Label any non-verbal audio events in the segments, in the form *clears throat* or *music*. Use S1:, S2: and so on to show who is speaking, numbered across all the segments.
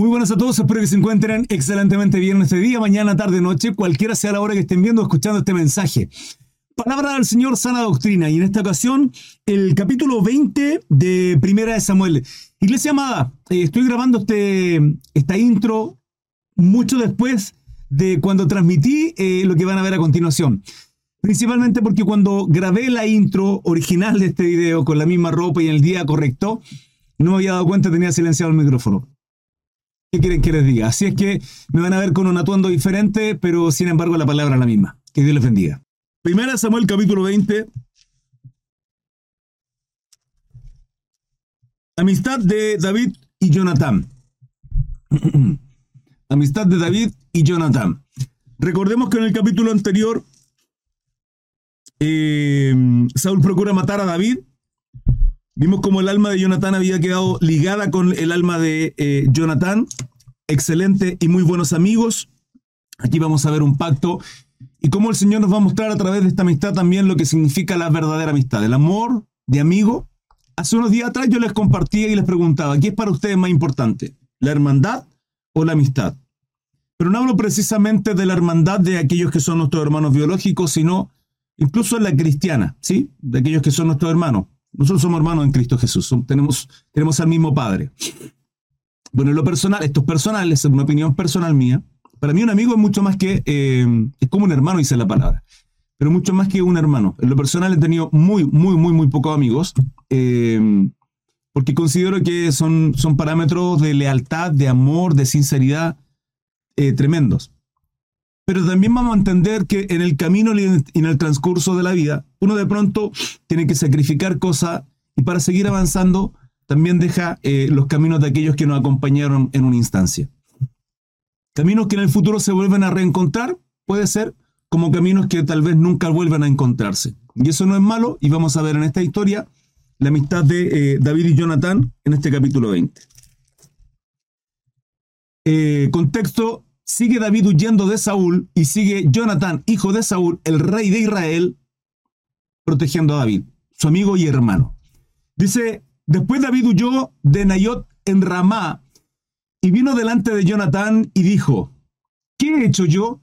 S1: Muy buenas a todos, espero que se encuentren excelentemente bien este día, mañana, tarde, noche, cualquiera sea la hora que estén viendo escuchando este mensaje. Palabra del Señor, sana doctrina, y en esta ocasión el capítulo 20 de Primera de Samuel. Iglesia amada, eh, estoy grabando este, esta intro mucho después de cuando transmití eh, lo que van a ver a continuación. Principalmente porque cuando grabé la intro original de este video con la misma ropa y el día correcto, no me había dado cuenta, tenía silenciado el micrófono. ¿Qué quieren que les diga? Así es que me van a ver con un atuendo diferente, pero sin embargo la palabra es la misma. Que Dios les bendiga. Primera Samuel capítulo 20. Amistad de David y Jonathan. *clears throat* Amistad de David y Jonathan. Recordemos que en el capítulo anterior eh, Saúl procura matar a David. Vimos como el alma de Jonathan había quedado ligada con el alma de eh, Jonathan. Excelente y muy buenos amigos. Aquí vamos a ver un pacto y cómo el Señor nos va a mostrar a través de esta amistad también lo que significa la verdadera amistad, el amor de amigo. Hace unos días atrás yo les compartía y les preguntaba, ¿qué es para ustedes más importante? ¿La hermandad o la amistad? Pero no hablo precisamente de la hermandad de aquellos que son nuestros hermanos biológicos, sino incluso la cristiana, ¿sí? De aquellos que son nuestros hermanos. Nosotros somos hermanos en Cristo Jesús, tenemos, tenemos al mismo Padre. Bueno, en lo personal, esto es personal, es una opinión personal mía. Para mí un amigo es mucho más que, eh, es como un hermano, dice la palabra, pero mucho más que un hermano. En lo personal he tenido muy, muy, muy, muy pocos amigos, eh, porque considero que son, son parámetros de lealtad, de amor, de sinceridad eh, tremendos. Pero también vamos a entender que en el camino y en el transcurso de la vida, uno de pronto tiene que sacrificar cosas y para seguir avanzando también deja los caminos de aquellos que nos acompañaron en una instancia. Caminos que en el futuro se vuelven a reencontrar, puede ser, como caminos que tal vez nunca vuelvan a encontrarse. Y eso no es malo, y vamos a ver en esta historia la amistad de eh, David y Jonathan en este capítulo 20. Eh, contexto, sigue David huyendo de Saúl y sigue Jonathan, hijo de Saúl, el rey de Israel, protegiendo a David, su amigo y hermano. Dice, después David huyó de Nayot en Ramá y vino delante de Jonathan y dijo, ¿qué he hecho yo?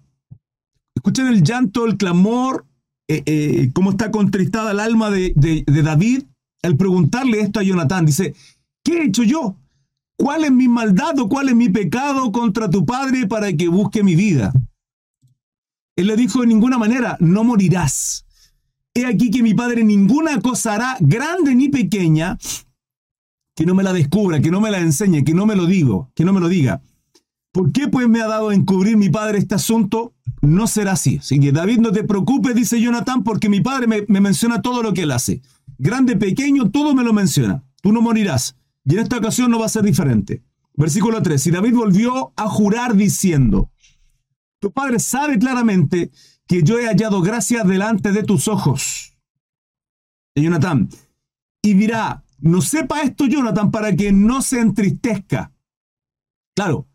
S1: Escuchen el llanto, el clamor, eh, eh, cómo está contristada el alma de, de David al preguntarle esto a Jonathan. Dice, ¿qué he hecho yo? ¿Cuál es mi maldad o cuál es mi pecado contra tu padre para que busque mi vida? Él le dijo de ninguna manera, no morirás. He aquí que mi padre ninguna cosa hará, grande ni pequeña, que no me la descubra, que no me la enseñe, que no me lo digo, que no me lo diga. ¿Por qué pues me ha dado a encubrir mi padre este asunto? No será así. Así que David, no te preocupes, dice Jonathan, porque mi padre me, me menciona todo lo que él hace. Grande, pequeño, todo me lo menciona. Tú no morirás. Y en esta ocasión no va a ser diferente. Versículo 3. Y David volvió a jurar diciendo, tu padre sabe claramente que yo he hallado gracia delante de tus ojos. Y Jonathan, y dirá, no sepa esto Jonathan para que no se entristezca. Claro,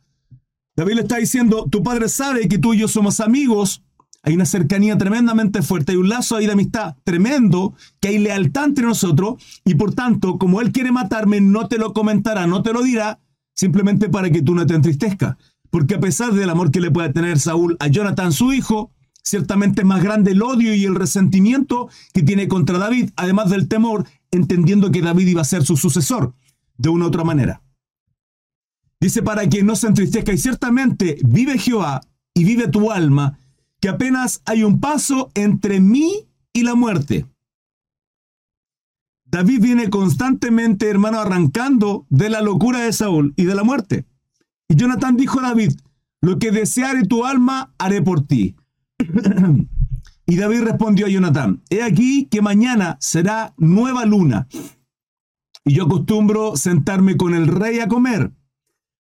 S1: David le está diciendo, tu padre sabe que tú y yo somos amigos, hay una cercanía tremendamente fuerte, hay un lazo ahí de amistad tremendo, que hay lealtad entre nosotros, y por tanto, como él quiere matarme, no te lo comentará, no te lo dirá, simplemente para que tú no te entristezcas. Porque a pesar del amor que le puede tener Saúl a Jonathan, su hijo, ciertamente es más grande el odio y el resentimiento que tiene contra David, además del temor entendiendo que David iba a ser su sucesor de una u otra manera. Dice, para que no se entristezca, y ciertamente vive Jehová y vive tu alma, que apenas hay un paso entre mí y la muerte. David viene constantemente, hermano, arrancando de la locura de Saúl y de la muerte. Y Jonathan dijo a David, lo que deseare tu alma, haré por ti. *clears throat* Y David respondió a Jonatán, he aquí que mañana será nueva luna, y yo acostumbro sentarme con el rey a comer,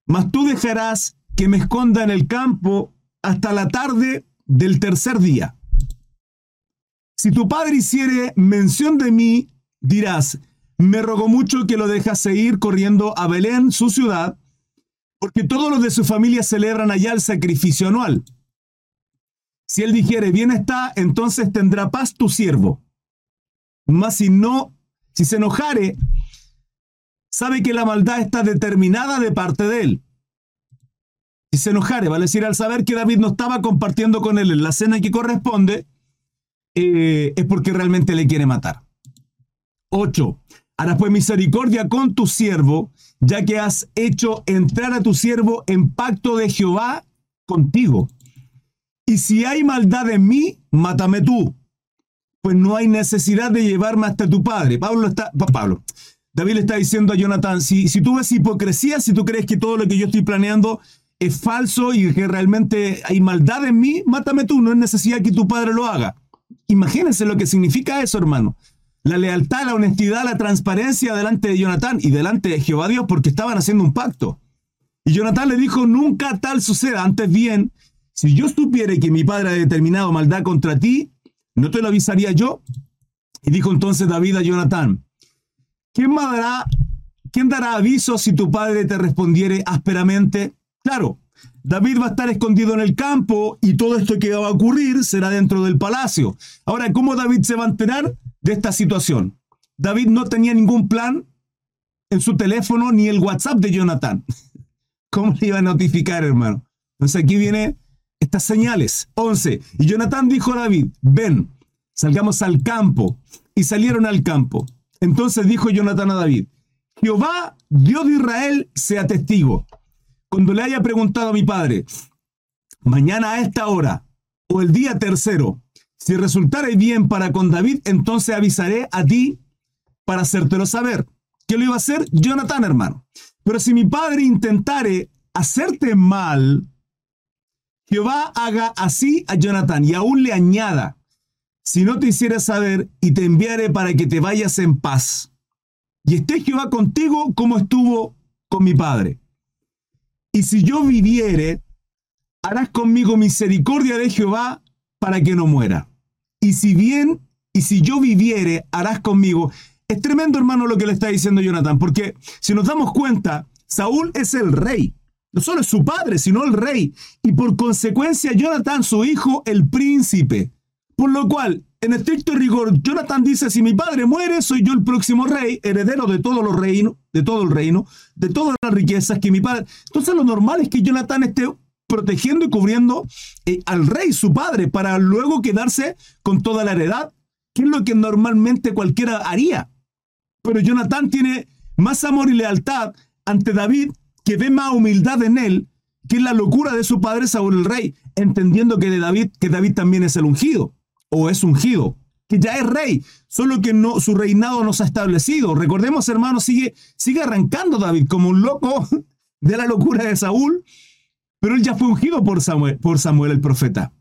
S1: mas tú dejarás que me esconda en el campo hasta la tarde del tercer día. Si tu padre hiciere mención de mí, dirás, me rogó mucho que lo dejase ir corriendo a Belén, su ciudad, porque todos los de su familia celebran allá el sacrificio anual. Si él dijere, bien está, entonces tendrá paz tu siervo. Mas si no, si se enojare, sabe que la maldad está determinada de parte de él. Se enojare, vale decir, al saber que David no estaba compartiendo con él en la cena que corresponde, eh, es porque realmente le quiere matar. 8. Harás pues misericordia con tu siervo, ya que has hecho entrar a tu siervo en pacto de Jehová contigo. Y si hay maldad en mí, mátame tú, pues no hay necesidad de llevarme hasta tu padre. Pablo está, Pablo, David le está diciendo a Jonathan, si, si tú ves hipocresía, si tú crees que todo lo que yo estoy planeando es falso y que realmente hay maldad en mí, mátame tú, no es necesidad que tu padre lo haga. Imagínense lo que significa eso, hermano. La lealtad, la honestidad, la transparencia delante de Jonathan y delante de Jehová Dios porque estaban haciendo un pacto. Y Jonathan le dijo, nunca tal suceda, antes bien, si yo supiera que mi padre ha determinado maldad contra ti, ¿no te lo avisaría yo? Y dijo entonces David a Jonathan, ¿quién dará, quién dará aviso si tu padre te respondiere ásperamente? Claro, David va a estar escondido en el campo y todo esto que va a ocurrir será dentro del palacio. Ahora, ¿cómo David se va a enterar de esta situación? David no tenía ningún plan en su teléfono ni el WhatsApp de Jonathan. *laughs* ¿Cómo le iba a notificar, hermano? Entonces aquí viene estas señales. 11. Y Jonathan dijo a David, ven, salgamos al campo. Y salieron al campo. Entonces dijo Jonathan a David, Jehová, Dios de Israel, sea testigo cuando le haya preguntado a mi padre, mañana a esta hora o el día tercero, si resultare bien para con David, entonces avisaré a ti para hacértelo saber. ¿Qué lo iba a hacer? Jonathan, hermano. Pero si mi padre intentare hacerte mal, Jehová haga así a Jonathan y aún le añada, si no te hiciera saber y te enviaré para que te vayas en paz. Y esté Jehová contigo como estuvo con mi padre. Y si yo viviere, harás conmigo misericordia de Jehová para que no muera. Y si bien, y si yo viviere, harás conmigo. Es tremendo, hermano, lo que le está diciendo Jonathan, porque si nos damos cuenta, Saúl es el rey. No solo es su padre, sino el rey. Y por consecuencia, Jonathan, su hijo, el príncipe. Por lo cual, en estricto rigor, Jonathan dice, si mi padre muere, soy yo el próximo rey, heredero de todos los reinos, de todo el reino, de todas las riquezas que mi padre... Entonces lo normal es que Jonathan esté protegiendo y cubriendo eh, al rey, su padre, para luego quedarse con toda la heredad, que es lo que normalmente cualquiera haría. Pero Jonathan tiene más amor y lealtad ante David, que ve más humildad en él, que la locura de su padre Saúl el rey, entendiendo que de David, que David también es el ungido o es ungido, que ya es rey, solo que no, su reinado no se ha establecido. Recordemos, hermanos, sigue, sigue arrancando David como un loco *laughs* de la locura de Saúl, pero él ya fue ungido por Samuel, por Samuel el profeta.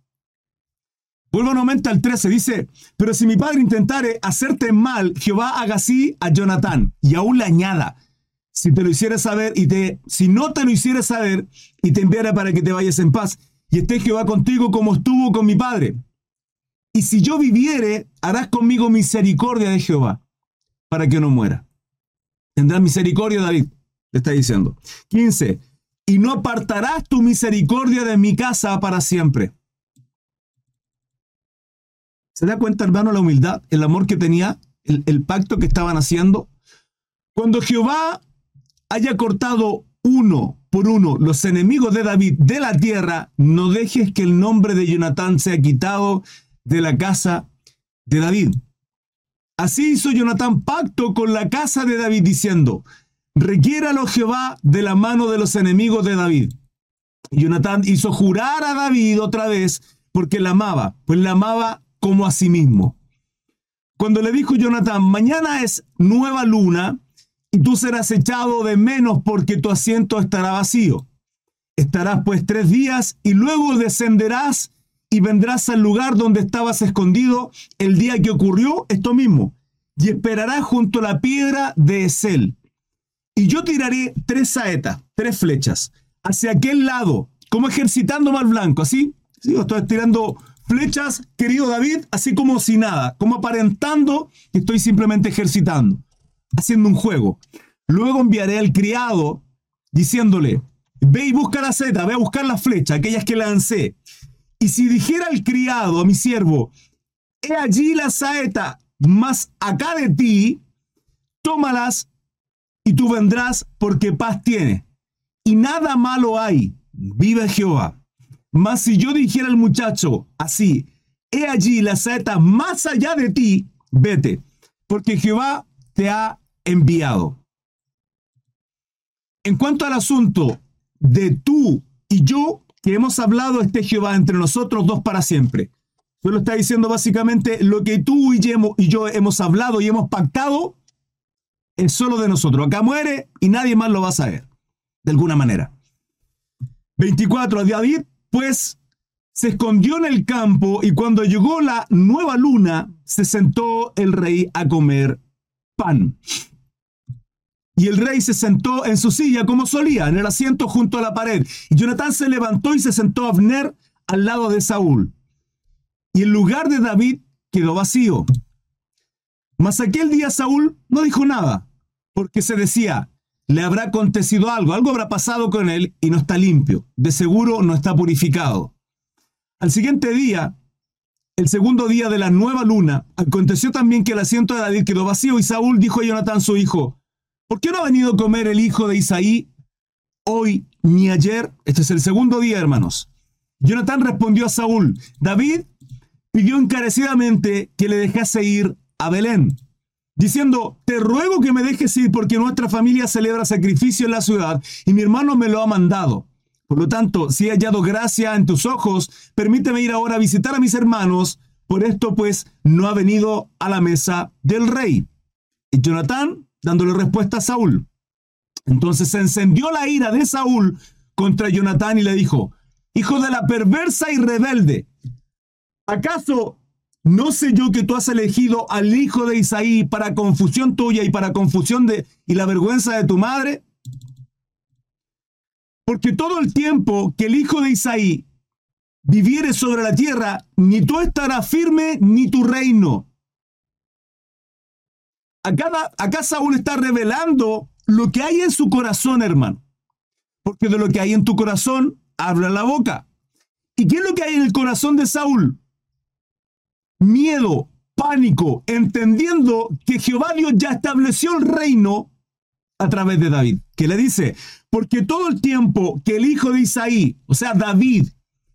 S1: Vuelvo nuevamente al 13, dice, pero si mi padre intentare hacerte mal, Jehová haga así a Jonathan, y aún le añada, si te lo hiciera saber y te, si no te lo hiciera saber y te enviara para que te vayas en paz, y esté Jehová contigo como estuvo con mi padre, y si yo viviere, harás conmigo misericordia de Jehová, para que no muera. Tendrás misericordia, David, le está diciendo. 15. Y no apartarás tu misericordia de mi casa para siempre. ¿Se da cuenta, hermano, la humildad, el amor que tenía, el, pacto que estaban haciendo? Cuando Jehová haya cortado uno por uno los enemigos de David de la tierra, no dejes que el nombre de Jonatán sea quitado de la casa de David. Así hizo Jonatán pacto con la casa de David diciendo, requiéralo Jehová de la mano de los enemigos de David. Jonatán hizo jurar a David otra vez porque la amaba, pues la amaba como a sí mismo. Cuando le dijo Jonatán, mañana es nueva luna y tú serás echado de menos porque tu asiento estará vacío. Estarás pues tres días y luego descenderás y vendrás al lugar donde estabas escondido el día que ocurrió esto mismo, y esperarás junto a la piedra de Esel. Y yo tiraré tres saetas, tres flechas, hacia aquel lado, como ejercitando al blanco, así. ¿Sí? Estoy tirando flechas, querido David, así como si nada, como aparentando que estoy simplemente ejercitando, haciendo un juego. Luego enviaré al criado diciéndole, ve y busca la seta, ve a buscar la flecha, aquellas que lancé, si dijera el criado a mi siervo, he allí la saeta, más acá de ti, tómalas y tú vendrás porque paz tiene. Y nada malo hay, vive Jehová. Mas si yo dijera al muchacho así, he allí la saeta más allá de ti, vete, porque Jehová te ha enviado. En cuanto al asunto de tú y yo, que hemos hablado, este Jehová entre nosotros dos para siempre. Solo está diciendo básicamente lo que tú y yo hemos hablado y hemos pactado es solo de nosotros. Acá muere y nadie más lo va a saber, de alguna manera. 24. David, pues, se escondió en el campo y cuando llegó la nueva luna, se sentó el rey a comer pan. Y el rey se sentó en su silla como solía, en el asiento junto a la pared. Y Jonatán se levantó y se sentó a Abner al lado de Saúl. Y el lugar de David quedó vacío. Mas aquel día Saúl no dijo nada, porque se decía, le habrá acontecido algo, algo habrá pasado con él y no está limpio, de seguro no está purificado. Al siguiente día, el segundo día de la nueva luna, aconteció también que el asiento de David quedó vacío y Saúl dijo a Jonatán su hijo, ¿por qué no ha venido a comer el hijo de Isaí hoy ni ayer? Este es el segundo día, hermanos. Jonatán respondió a Saúl, David pidió encarecidamente que le dejase ir a Belén diciendo, te ruego que me dejes ir porque nuestra familia celebra sacrificio en la ciudad y mi hermano me lo ha mandado. Por lo tanto, si he hallado gracia en tus ojos, permíteme ir ahora a visitar a mis hermanos. Por esto, pues, no ha venido a la mesa del rey. Y Jonatán, dándole respuesta a Saúl. Entonces se encendió la ira de Saúl contra Jonatán y le dijo, Hijo de la perversa y rebelde, ¿acaso ¿No sé yo que tú has elegido al hijo de Isaí para confusión tuya y para confusión de y la vergüenza de tu madre? Porque todo el tiempo que el hijo de Isaí viviere sobre la tierra, ni tú estarás firme ni tu reino. Acá, acá Saúl está revelando lo que hay en su corazón, hermano. Porque de lo que hay en tu corazón, habla la boca. ¿Y qué es lo que hay en el corazón de Saúl? miedo, pánico, entendiendo que Jehová Dios ya estableció el reino a través de David, que le dice, porque todo el tiempo que el hijo de Isaí, o sea, David,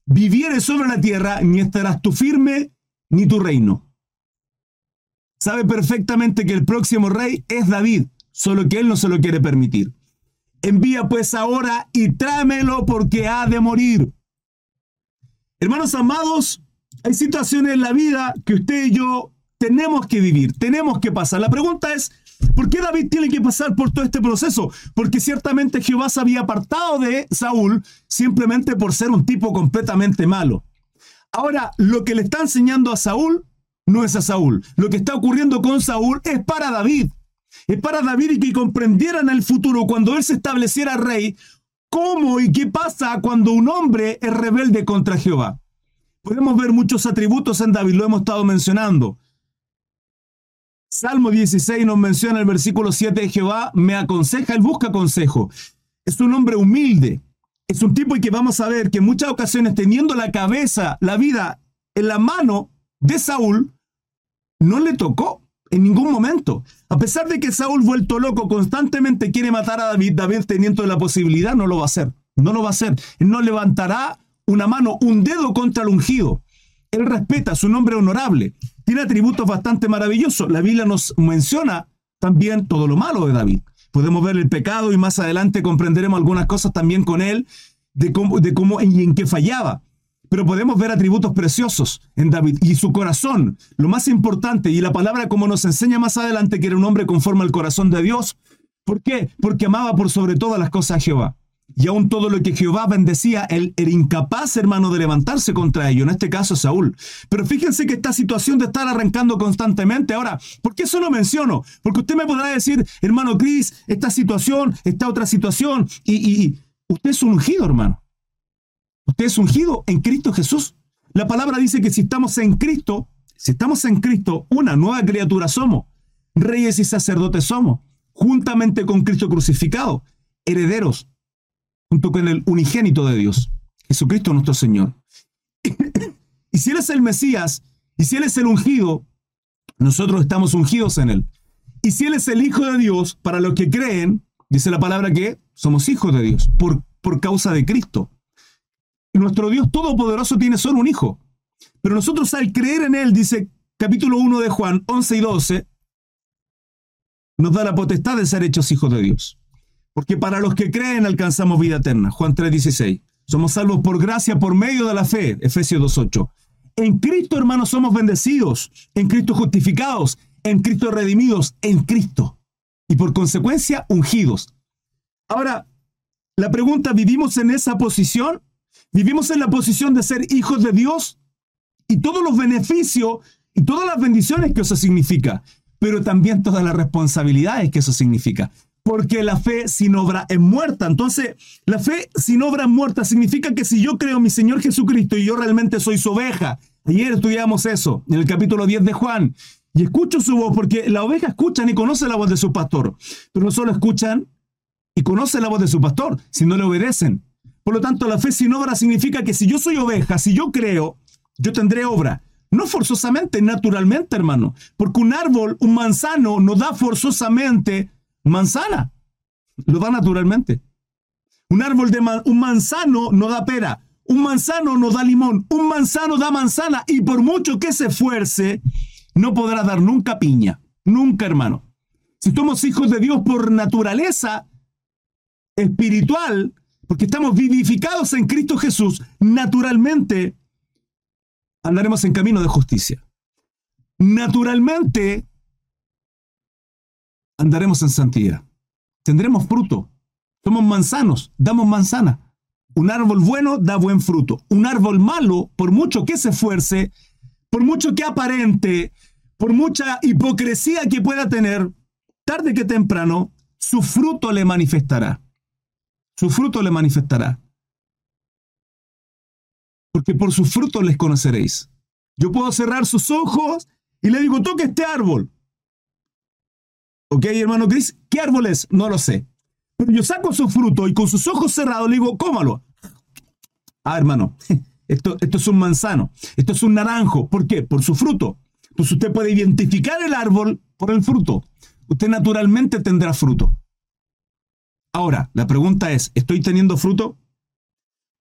S1: viviere sobre la tierra, ni estarás tú firme, ni tu reino. Sabe perfectamente que el próximo rey es David, solo que él no se lo quiere permitir. Envía pues ahora y tráemelo porque ha de morir. Hermanos amados, hay situaciones en la vida que usted y yo tenemos que vivir, tenemos que pasar. La pregunta es, ¿por qué David tiene que pasar por todo este proceso? Porque ciertamente Jehová se había apartado de Saúl simplemente por ser un tipo completamente malo. Ahora, lo que le está enseñando a Saúl no es a Saúl. Lo que está ocurriendo con Saúl es para David. Es para David y que comprendiera en el futuro, cuando él se estableciera rey, cómo y qué pasa cuando un hombre es rebelde contra Jehová. Podemos ver muchos atributos en David, lo hemos estado mencionando. Salmo 16 nos menciona el versículo 7, Jehová me aconseja, él busca consejo. Es un hombre humilde, es un tipo y que vamos a ver que en muchas ocasiones teniendo la cabeza, la vida en la mano de Saúl, no le tocó en ningún momento. A pesar de que Saúl, vuelto loco, constantemente quiere matar a David, David teniendo la posibilidad, no lo va a hacer. No lo va a hacer. Él no levantará una mano, un dedo contra el ungido. Él respeta su nombre honorable. Tiene atributos bastante maravillosos. La Biblia nos menciona también todo lo malo de David. Podemos ver el pecado y más adelante comprenderemos algunas cosas también con él de cómo, de cómo y en qué fallaba. Pero podemos ver atributos preciosos en David y su corazón, lo más importante, y la palabra como nos enseña más adelante que era un hombre conforme al corazón de Dios. ¿Por qué? Porque amaba por sobre todas las cosas a Jehová. Y aún todo lo que Jehová bendecía, él era incapaz, hermano, de levantarse contra ello, en este caso Saúl. Pero fíjense que esta situación de estar arrancando constantemente, ahora, ¿por qué eso lo menciono? Porque usted me podrá decir, hermano Cris, esta situación, esta otra situación, y, usted es ungido, hermano. Usted es ungido en Cristo Jesús. La palabra dice que si estamos en Cristo, si estamos en Cristo, una nueva criatura somos. Reyes y sacerdotes somos, juntamente con Cristo crucificado, herederos junto con el unigénito de Dios, Jesucristo nuestro Señor. *coughs* y si Él es el Mesías, y si Él es el ungido, nosotros estamos ungidos en Él. Y si Él es el Hijo de Dios, para los que creen, dice la palabra que somos hijos de Dios, por, por causa de Cristo. Nuestro Dios Todopoderoso tiene solo un hijo. Pero nosotros al creer en Él, dice capítulo 1 de Juan, 11 y 12, nos da la potestad de ser hechos hijos de Dios. Porque para los que creen alcanzamos vida eterna. Juan 3, 16. Somos salvos por gracia por medio de la fe. Efesios 2.8. En Cristo, hermanos, somos bendecidos. En Cristo justificados. En Cristo redimidos. En Cristo. Y por consecuencia, ungidos. Ahora, la pregunta, ¿vivimos en esa posición? ¿Vivimos en la posición de ser hijos de Dios? Y todos los beneficios y todas las bendiciones que eso significa, pero también todas las responsabilidades que eso significa porque la fe sin obra es muerta. Entonces, la fe sin obra muerta significa que si yo creo en mi Señor Jesucristo y yo realmente soy su oveja, ayer estudiamos eso en el capítulo 10 de Juan, y escucho su voz, porque la oveja escuchan y conoce la voz de su pastor, pero no solo escuchan y conocen la voz de su pastor, si no le obedecen. Por lo tanto, la fe sin obra significa que si yo soy oveja, si yo creo, yo tendré obra. No forzosamente, naturalmente, hermano. Porque un árbol, un manzano, no da forzosamente manzana. Lo da naturalmente. Un árbol de un manzano no da pera. Un manzano no da limón. Un manzano da manzana. Y por mucho que se esfuerce, no podrá dar nunca piña. Nunca, hermano. Si somos hijos de Dios por naturaleza espiritual, porque estamos vivificados en Cristo Jesús, naturalmente andaremos en camino de justicia. Naturalmente andaremos en santidad. Tendremos fruto. Somos manzanos, damos manzana. Un árbol bueno da buen fruto. Un árbol malo, por mucho que se esfuerce, por mucho que aparente, por mucha hipocresía que pueda tener, tarde que temprano, su fruto le manifestará. Su fruto le manifestará. Porque por su fruto les conoceréis. Yo puedo cerrar sus ojos y le digo, toque este árbol. ¿Ok, hermano Chris? ¿Qué árbol es? No lo sé. Pero yo saco su fruto y con sus ojos cerrados le digo, cómalo. Ah, hermano, *laughs* esto, esto es un manzano, esto es un naranjo. ¿Por qué? Por su fruto. Entonces usted puede identificar el árbol por el fruto. Usted naturalmente tendrá fruto. Ahora, la pregunta es, ¿estoy teniendo fruto?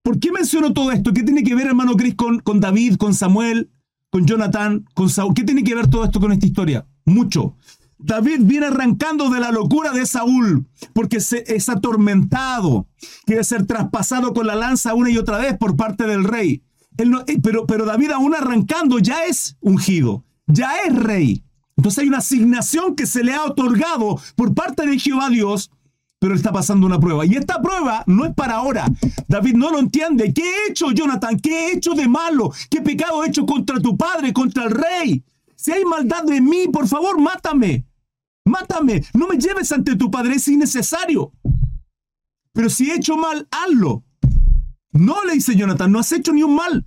S1: ¿Por qué menciono todo esto? ¿Qué tiene que ver, hermano Chris, con, con David, con Samuel, con Jonathan, con Saúl? ¿Qué tiene que ver todo esto con esta historia? Mucho. David viene arrancando de la locura de Saúl, porque se, es atormentado, quiere ser traspasado con la lanza una y otra vez por parte del rey. Eh, pero, pero David aún arrancando ya es ungido, ya es rey. Entonces hay una asignación que se le ha otorgado por parte de Jehová Dios, pero está pasando una prueba. Y esta prueba no es para ahora. David no lo entiende. ¿Qué he hecho, Jonathan? ¿Qué he hecho de malo? ¿Qué pecado he hecho contra tu padre, contra el rey? Si hay maldad de mí, por favor, mátame. Mátame, no me lleves ante tu padre, es innecesario. Pero si he hecho mal, hazlo. No, le dice Jonathan, no has hecho ni un mal.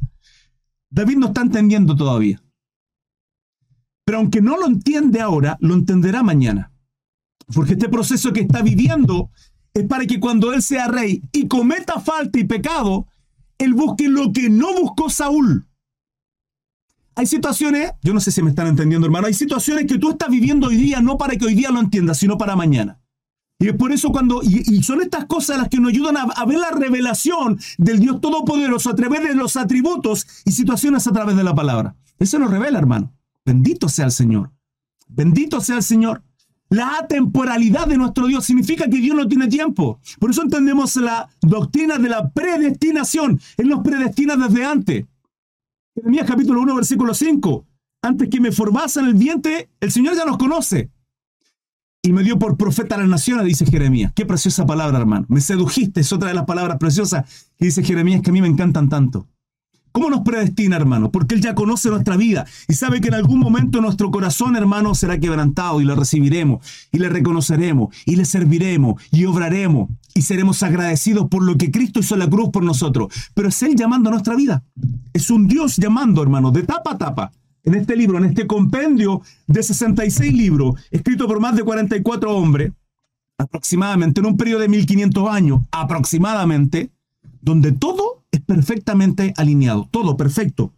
S1: David no está entendiendo todavía. Pero aunque no lo entiende ahora, lo entenderá mañana. Porque este proceso que está viviendo es para que cuando él sea rey y cometa falta y pecado, él busque lo que no buscó Saúl. Hay situaciones, yo no sé si me están entendiendo, hermano, hay situaciones que tú estás viviendo hoy día no para que hoy día lo entiendas, sino para mañana. Y es por eso cuando, y, son estas cosas las que nos ayudan a, ver la revelación del Dios Todopoderoso a través de los atributos y situaciones a través de la palabra. Eso nos revela, hermano. Bendito sea el Señor. Bendito sea el Señor. La atemporalidad de nuestro Dios significa que Dios no tiene tiempo. Por eso entendemos la doctrina de la predestinación. Él nos predestina desde antes. Jeremías capítulo 1, versículo 5. Antes que me formase en el vientre, el Señor ya nos conoce. Y me dio por profeta a las naciones, dice Jeremías. Qué preciosa palabra, hermano. Me sedujiste, es otra de las palabras preciosas que dice Jeremías que a mí me encantan tanto. ¿Cómo nos predestina, hermano? Porque Él ya conoce nuestra vida y sabe que en algún momento nuestro corazón, hermano, será quebrantado y lo recibiremos y le reconoceremos y le serviremos y obraremos y seremos agradecidos por lo que Cristo hizo en la cruz por nosotros. Pero es Él llamando a nuestra vida. Es un Dios llamando, hermano, de tapa a tapa. En este libro, en este compendio de 66 libros, escrito por más de 44 hombres, aproximadamente, en un periodo de 1500 años, aproximadamente, donde todo perfectamente alineado, todo perfecto.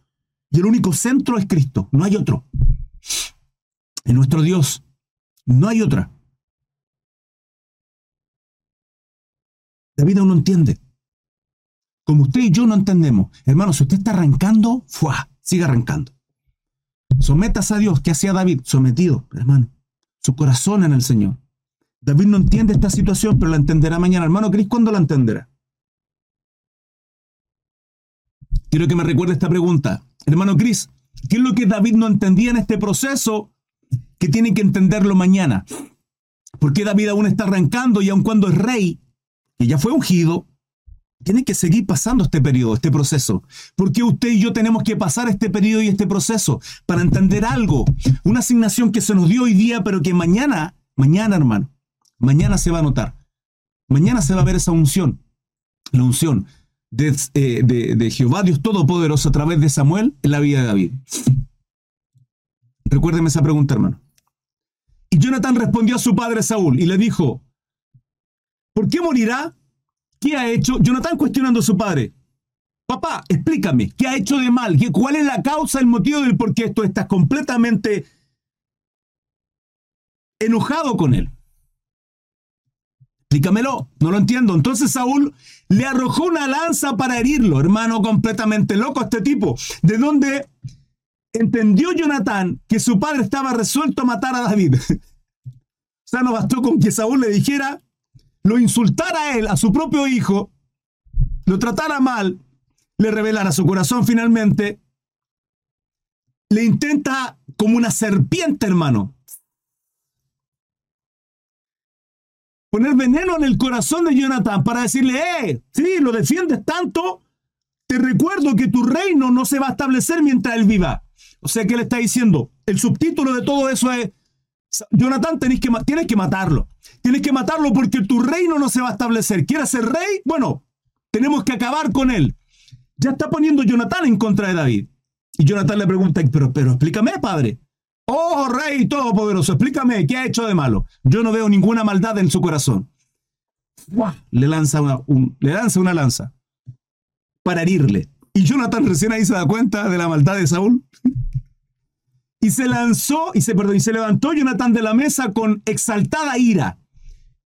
S1: Y el único centro es Cristo, no hay otro. En nuestro Dios no hay otra. David aún no entiende. como usted y yo no entendemos. Hermano, si usted está arrancando, ¡fua! siga arrancando. Sometas a Dios, ¿qué hacía David? Sometido, hermano. Su corazón en el Señor. David no entiende esta situación, pero la entenderá mañana. Hermano Cris, ¿cuándo la entenderá? Quiero que me recuerde esta pregunta. Hermano Cris, ¿qué es lo que David no entendía en este proceso que tiene que entenderlo mañana? Porque David aún está arrancando y aun cuando es rey, que ya fue ungido, tiene que seguir pasando este periodo, este proceso. Porque usted y yo tenemos que pasar este periodo y este proceso para entender algo. Una asignación que se nos dio hoy día, pero que mañana, mañana hermano, mañana se va a notar. Mañana se va a ver esa unción. La unción de, eh, de Jehová Dios Todopoderoso a través de Samuel en la vida de David. Recuérdeme esa pregunta, hermano. Y Jonathan respondió a su padre Saúl y le dijo, ¿por qué morirá? ¿Qué ha hecho? Jonathan cuestionando a su padre. Papá, explícame, ¿qué ha hecho de mal? ¿Cuál es la causa, el motivo del por qué esto estás completamente enojado con él? Explícamelo, no lo entiendo. Entonces Saúl le arrojó una lanza para herirlo, hermano, completamente loco este tipo. ¿De dónde entendió Jonathan que su padre estaba resuelto a matar a David? *laughs* o sea, no bastó con que Saúl le dijera, lo insultara a él, a su propio hijo, lo tratara mal, le revelara su corazón finalmente, le intenta como una serpiente, hermano. Poner veneno en el corazón de Jonathan para decirle, eh, sí, lo defiendes tanto, te recuerdo que tu reino no se va a establecer mientras él viva. O sea que él está diciendo, el subtítulo de todo eso es, Jonathan, tenés que, tienes que matarlo. Tienes que matarlo porque tu reino no se va a establecer. ¿Quieres ser rey? Bueno, tenemos que acabar con él. Ya está poniendo Jonathan en contra de David. Y Jonathan le pregunta, pero, pero explícame, padre. Oh, rey todopoderoso, explícame, ¿qué ha hecho de malo? Yo no veo ninguna maldad en su corazón. Le lanza una, le lanza una lanza para herirle. Y Jonathan recién ahí se da cuenta de la maldad de Saúl. *laughs* Y se lanzó, y se, perdón, y se levantó Jonathan de la mesa con exaltada ira,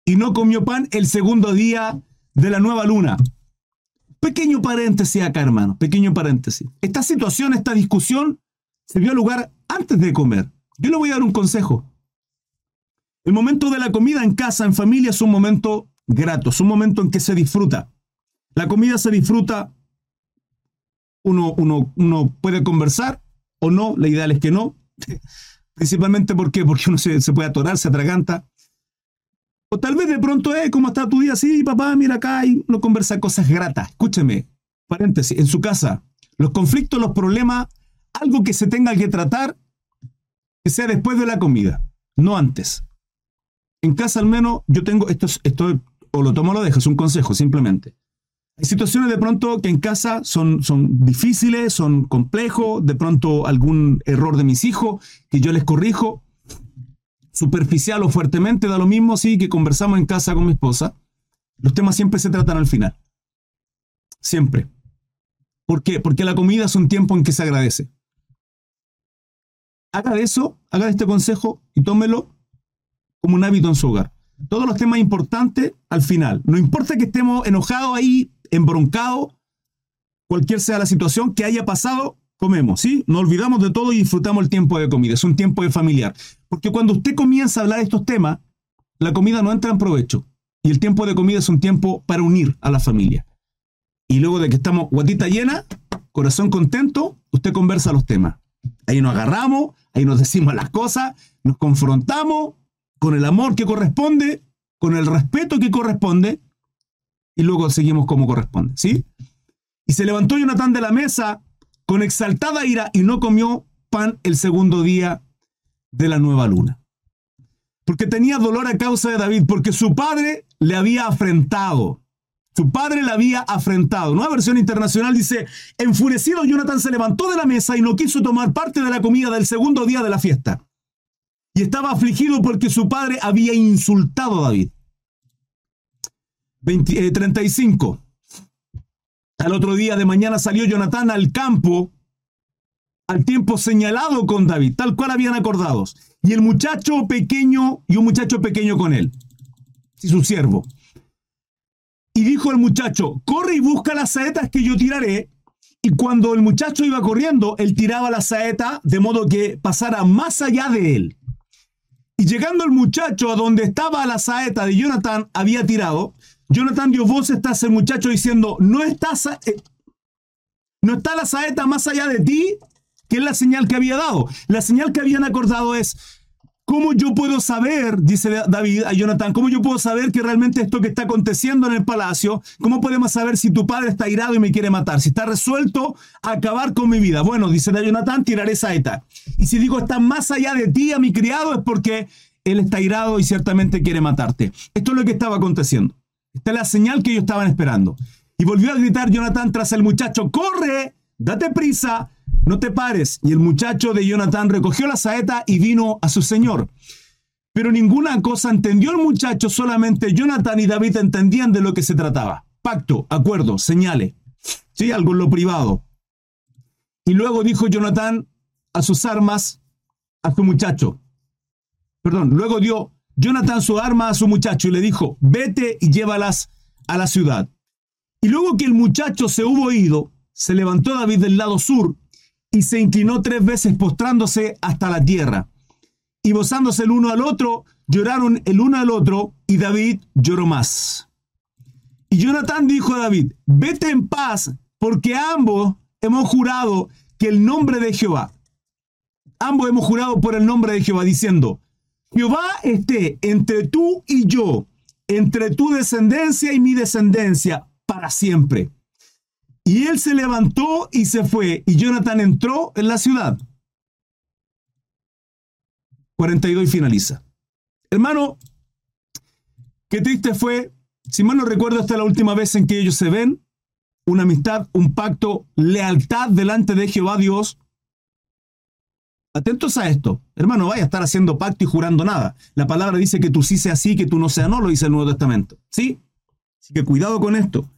S1: y no comió pan el segundo día de la nueva luna. Pequeño paréntesis acá, hermano, pequeño paréntesis. Esta situación, esta discusión, se dio lugar antes de comer. Yo le voy a dar un consejo. El momento de la comida en casa, en familia, es un momento grato, es un momento en que se disfruta. La comida se disfruta, uno, uno, uno puede conversar o no, la ideal es que no, *laughs* Principalmente porque uno se, puede atorar, se atraganta. O tal vez de pronto, eh, ¿cómo está tu día? Sí, papá, mira acá y uno conversa cosas gratas. Escúcheme, paréntesis, en su casa, los conflictos, los problemas, algo que se tenga que tratar, que sea después de la comida, no antes. En casa al menos yo tengo, esto, esto o lo tomo o lo dejo, es un consejo simplemente. Hay situaciones de pronto que en casa son, son difíciles, son complejos, de pronto algún error de mis hijos que yo les corrijo, superficial o fuertemente, da lo mismo, sí, que conversamos en casa con mi esposa. Los temas siempre se tratan al final. Siempre. ¿Por qué? Porque la comida es un tiempo en que se agradece. Haga de eso, haga de este consejo y tómelo como un hábito en su hogar. Todos los temas importantes al final. No importa que estemos enojados ahí embroncado, cualquier sea la situación que haya pasado, comemos, ¿sí? No olvidamos de todo y disfrutamos el tiempo de comida. Es un tiempo de familiar. Porque cuando usted comienza a hablar de estos temas, la comida no entra en provecho. Y el tiempo de comida es un tiempo para unir a la familia. Y luego de que estamos guatita llena, corazón contento, usted conversa los temas. Ahí nos agarramos, ahí nos decimos las cosas, nos confrontamos con el amor que corresponde, con el respeto que corresponde, y luego seguimos como corresponde, ¿sí? Y se levantó Jonatán de la mesa con exaltada ira y no comió pan el segundo día de la nueva luna. Porque tenía dolor a causa de David, porque su padre le había afrentado. Su padre le había afrentado. Nueva versión internacional dice, enfurecido Jonathan se levantó de la mesa y no quiso tomar parte de la comida del segundo día de la fiesta. Y estaba afligido porque su padre había insultado a David. 35. Eh, al otro día de mañana salió Jonatán al campo al tiempo señalado con David, tal cual habían acordado. Y el muchacho pequeño y un muchacho pequeño con él, y su siervo. Y dijo el muchacho, corre y busca las saetas que yo tiraré. Y cuando el muchacho iba corriendo, él tiraba la saeta de modo que pasara más allá de él. Y llegando el muchacho a donde estaba la saeta de Jonathan había tirado, Jonathan dio voces a ese muchacho diciendo, no está, eh, no está la saeta más allá de ti, que es la señal que había dado. La señal que habían acordado es, ¿Cómo yo puedo saber, dice David a Jonathan, cómo yo puedo saber que realmente esto que está aconteciendo en el palacio, cómo podemos saber si tu padre está irado y me quiere matar, si está resuelto a acabar con mi vida? Bueno, dice Jonathan, tiraré saeta. Y si digo está más allá de ti, a mi criado, es porque él está irado y ciertamente quiere matarte. Esto es lo que estaba aconteciendo. Esta es la señal que ellos estaban esperando. Y volvió a gritar Jonathan tras el muchacho, corre, date prisa, no te pares. Y el muchacho de Jonathan recogió la saeta y vino a su señor. Pero ninguna cosa entendió el muchacho, solamente Jonathan y David entendían de lo que se trataba. Pacto, acuerdo, señale. Sí, algo en lo privado. Y luego dijo Jonathan a sus armas a su muchacho. Perdón, luego dio Jonathan su arma a su muchacho y le dijo, vete y llévalas a la ciudad. Y luego que el muchacho se hubo ido, se levantó David del lado sur y se inclinó tres veces postrándose hasta la tierra. Y gozándose el uno al otro, lloraron el uno al otro, y David lloró más. Y Jonathan dijo a David, vete en paz, porque ambos hemos jurado que el nombre de Jehová, ambos hemos jurado por el nombre de Jehová, diciendo, Jehová esté entre tú y yo, entre tu descendencia y mi descendencia, para siempre. Y él se levantó y se fue, y Jonathan entró en la ciudad. 42 y finaliza. Hermano, qué triste fue, si mal no recuerdo, esta es la última vez en que ellos se ven, una amistad, un pacto, lealtad delante de Jehová Dios. Atentos a esto. Hermano, vaya a estar haciendo pacto y jurando nada. La palabra dice que tú sí seas sí, que tú no seas no, lo dice el Nuevo Testamento. ¿Sí? Así que cuidado con esto.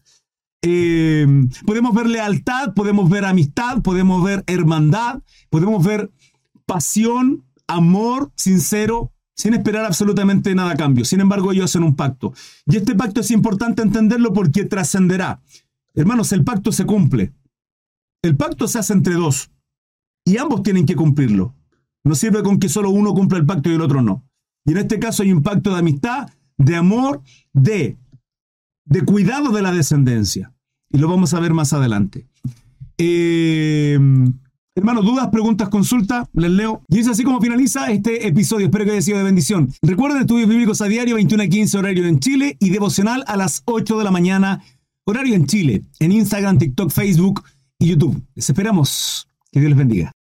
S1: Eh, podemos ver lealtad, podemos ver amistad, podemos ver hermandad, podemos ver pasión, amor sincero, sin esperar absolutamente nada a cambio. Sin embargo, ellos hacen un pacto. Y este pacto es importante entenderlo porque trascenderá. Hermanos, el pacto se cumple. El pacto se hace entre dos. Y ambos tienen que cumplirlo. No sirve con que solo uno cumpla el pacto y el otro no. Y en este caso hay un pacto de amistad, de amor, de de cuidado de la descendencia. Y lo vamos a ver más adelante. Eh, hermano, dudas, preguntas, consulta, les leo. Y es así como finaliza este episodio. Espero que haya sido de bendición. Recuerden estudios bíblicos a diario, 21 a 15 horario en Chile y devocional a las 8 de la mañana, horario en Chile, en Instagram, TikTok, Facebook y YouTube. Les esperamos. Que Dios les bendiga.